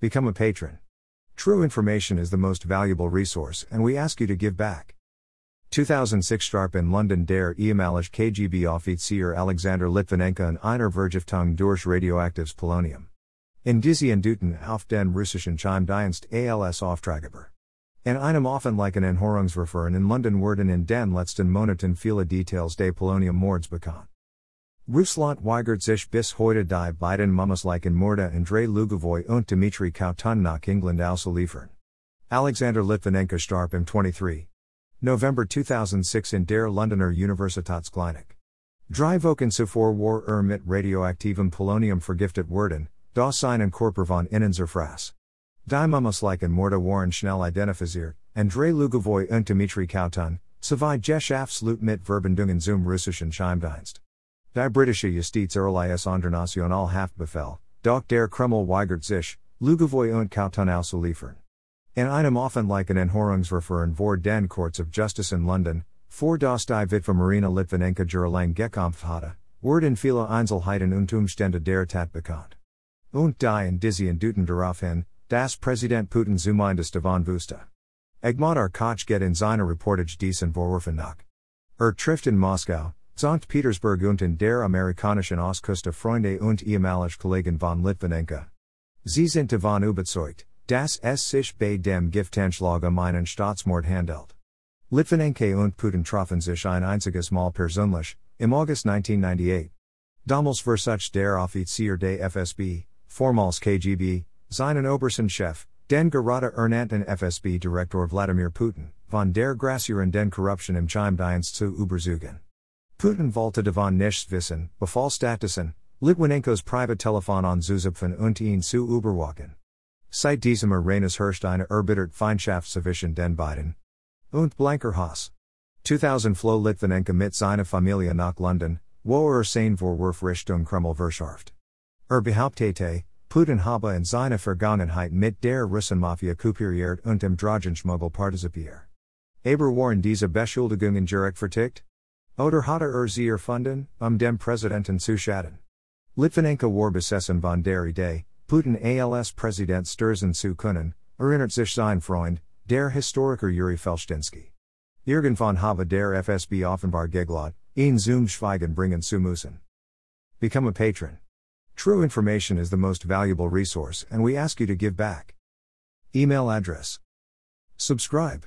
Become a patron. True information is the most valuable resource, and we ask you to give back. 2006 Starp in London der ehemalige KGB Offizier Alexander Litvinenko und einer Vergiftung durch radioaktives Polonium. In Dizzy Duten auf den russischen Chimdienst als Auftraggeber. In einem offenlichen Enhorungsverfahren in London wurden in den letzten Monaten viele Details des Polonium-Mords bekannt. Russland weigert sich bis heute die beiden Mummusleichen Morde Andrei Lugovoy und Dmitry Kovtun nach England auszuliefern. Alexander Litvinenko starb im 23. November 2006 in der Londoner Universitätsklinik. Drei Wochen zuvor war er mit radioaktivem Polonium vergiftet worden, das seinen Körper von innen zerfraß. Die Mummusleichen Morde waren schnell identifiziert, Andrei Lugovoy und Dmitry Kovtun, sowie Geschäftslut mit Verbindungen zum russischen Chimdienst. Die britische Justizerlies International Haftbefehl, doch der Kreml weigert sich, Lugovoy und Kovtun auszuliefern. In einem offenlichen Enhorungsverfahren vor den Courts of Justice in London, vor das die Witwe Marina Litvinenko jahrelang gekämpft hatte, in viele Einzelheiten und Umstände der Tat bekannt. Und die in Dizzy Duten daraufhin, Das Präsident Putin zumindest davon wusste. Egmont Koch get in seine Reportage diesen Vorwürfen nach. Er trifft in Moskau, St. Petersburg und in der amerikanischen Ostküste Freunde und ehemalige Kollegen von Litvinenko. Sie sind davon überzeugt, dass es sich bei dem Giftanschlag um einen Staatsmord handelt. Litvinenko und Putin trafen sich ein einziges Mal persönlich, im August 1998. Damals versucht der Offizier des FSB, vormals KGB, seinen Obersten Chef, den gerade ernannten FSB-Direktor Wladimir Putin, von der Grassieren den Korruption im Chimdienst zu überzeugen. Putin wollte davon nichts wissen, befahl Statusen, Litwinenkos Privattelefon anzuzapfen und ihn zu überwachen. Seit diesem Ereignis herrscht eine erbittert Feindschaft zwischen den beiden. Und blanker Hass. 2000 floh Litvinenko mit seiner Familie nach London, wo er sein Vorwurf Richtung Kreml verschärft. Er behauptete, Putin habe in seiner Vergangenheit mit der Russenmafia kooperiert und im Drogenschmuggel partizipiert. Aber waren diese Beschuldigungen gerechtfertigt? Oder hatte er sie erfunden, um dem Präsidenten zu schaden? Litvinenko war besessen von der Idee, Putin als Präsident stürzen zu können, erinnert sich sein Freund, der Historiker Yuri Felshtinsky. Irgendwann habe der FSB offenbar geglaubt, ihn zum Schweigen bringen zu müssen. Become a patron. True information is the most valuable resource, and we ask you to give back. Email address. Subscribe.